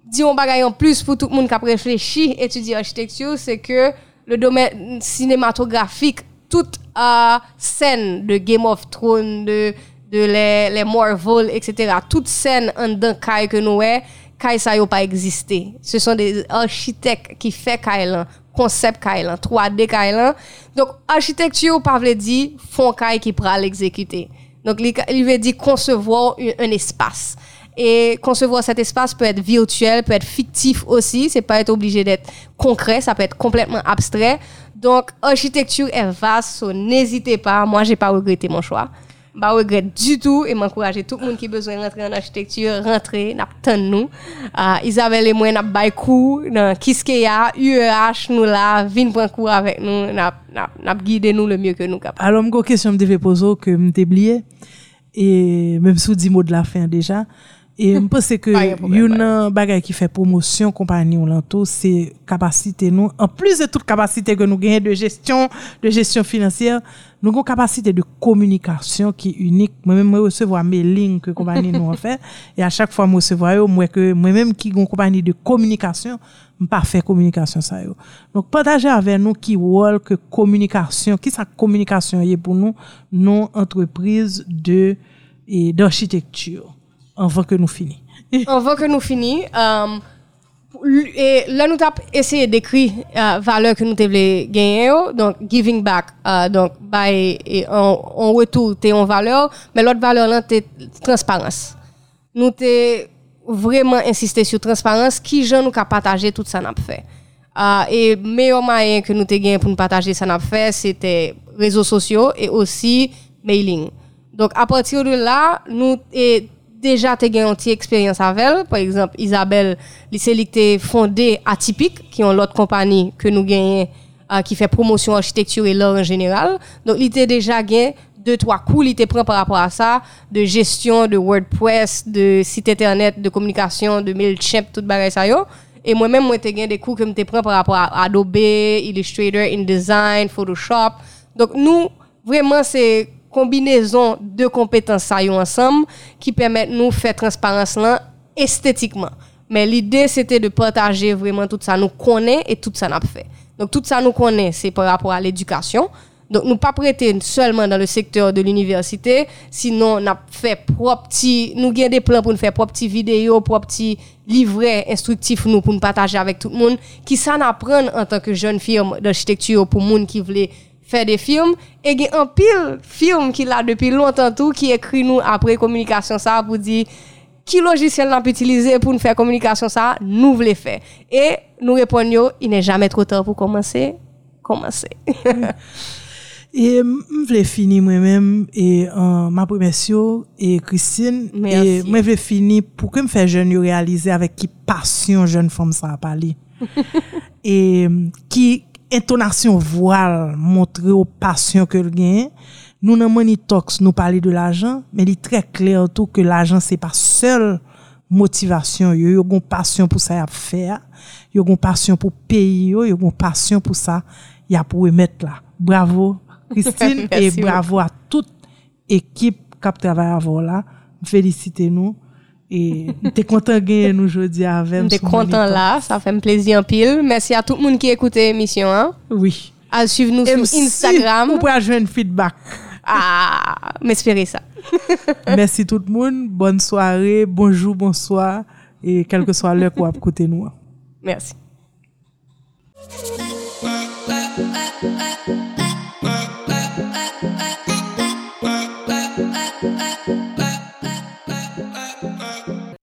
Speaker 2: dire un bagage en plus pour tout le monde qui a réfléchi étudier architecture, c'est que le domaine cinématographique, toute euh, scène de Game of Thrones, de, de les, les Marvel, etc., toute scène en dedans Kai que nous est, Kai ça pas existé. Ce sont des architectes qui fait Kai là, concept Kai là, 3D Kai là. Donc, architecture, pas veut dire font Kai qui pourra l'exécuter. Donc, il veut dire concevoir un, espace. Et concevoir cet espace peut être virtuel, peut être fictif aussi. C'est pas être obligé d'être concret, ça peut être complètement abstrait. Donc, architecture est vaste, n'hésitez pas. Moi, j'ai pas regretté mon choix. Pas regret du tout et m'encourager tout le monde qui besoin rentrer en architecture, rentrer, n'a pas nous. Ah, Isabelle et moi, n'a pas coup dans Kiskeya, UEH, nous là, viens prendre cours avec nous, n'a, n'a, nous le mieux que nous.
Speaker 1: Alors, une question que je devais poser que m'ai oublié. Et même sous 10 mots de la fin déjà. E
Speaker 2: mpese ke yon
Speaker 1: nan bagay ki fe promosyon kompany ou lanto, se kapasite nou, an plus de tout kapasite ke nou genye de gestyon, de gestyon finansyer, nou kon kapasite de komunikasyon ki unik. Mwen mwen resevo a me link ke kompany nou an fe, e a chak fwa mwen resevo a yo, mwen mwen ki kon kompany de komunikasyon, mwen pa fe komunikasyon sa yo. Donk pataje ave nou ki wol ke komunikasyon, ki sa komunikasyon ye pou nou, nou entreprise de, de architektur. Avant que nous finissions.
Speaker 2: Avant que nous finissions, euh, et là, nous avons essayé d'écrire euh, valeur que nous devons gagner, donc giving back, euh, donc by, et en, en retour, t'es en valeur, mais l'autre valeur c'est transparence. Nous t'es vraiment insisté sur transparence, qui gens nous ka partager tout ça n'a fait. Et meilleur moyen que nous t'ai gagné pour nous partager ça n'a fait, c'était réseaux sociaux et aussi mailing. Donc, à partir de là, nous, et déjà, tu as une expérience avec. Par exemple, Isabelle, c'est lui qui a fondé Atypique, qui est l'autre compagnie que nous gagnons, euh, qui fait promotion architecture et l'art en général. Donc, il était déjà gagné deux, trois cours, il était prêt par rapport à ça, de gestion, de WordPress, de site internet, de communication, de MailChimp, tout bagay ça yo. Et moi-même, moi, j'ai gagné des cours que je prends par rapport à Adobe, Illustrator, InDesign, Photoshop. Donc, nous, vraiment, c'est combinaison de compétences ensemble qui permettent nous faire transparence là esthétiquement. Mais l'idée c'était de partager vraiment tout ça nous connaît et tout ça n'a fait. Donc tout ça nous connaît c'est par rapport à l'éducation. Donc nous pas prêter seulement dans le secteur de l'université, sinon on a fait propre petit nous avons des plans pour nous faire propre petit vidéo, propre petit livret instructif nous pour nous partager avec tout le monde qui ça n'apprendre en tant que jeune firme d'architecture pour monde qui voulait faire des films et il y a un pile film qui là depuis longtemps tout qui écrit nous après communication ça pour dire qui logiciel n'a utiliser pour nous faire communication ça nous voulons faire et nous répondons il n'est jamais trop tard pour commencer commencer
Speaker 1: Et je voulais finir moi-même et euh, ma première et Christine
Speaker 2: Merci.
Speaker 1: et moi je voulais finir pour que me faire jeune réaliser avec qui passion jeune femme ça a parlé. et qui intonation voile montrer aux passion que le gain. Nous dans Money Talks nous parler de l'argent, mais il est très clair tout que l'argent c'est pas seul motivation yo, yo gon passion pour ça y a faire, yo gon passion pour payer yo, yo gon passion pour ça y a pour remettre là. Bravo Christine et bravo à toute équipe qui travaille avant là. Félicitez-nous et t'es content de nous aujourd'hui avec T'es
Speaker 2: content là, ça fait me plaisir en pile. Merci à tout le monde qui écoute l'émission. Hein.
Speaker 1: Oui.
Speaker 2: À suivre nous sur Instagram.
Speaker 1: Ou pour jouer un feedback.
Speaker 2: Ah, m'espérer ça.
Speaker 1: Merci tout le monde. Bonne soirée, bonjour, bonsoir. Et quel que soit l'heure qu'on écouter nous. Hein.
Speaker 2: Merci.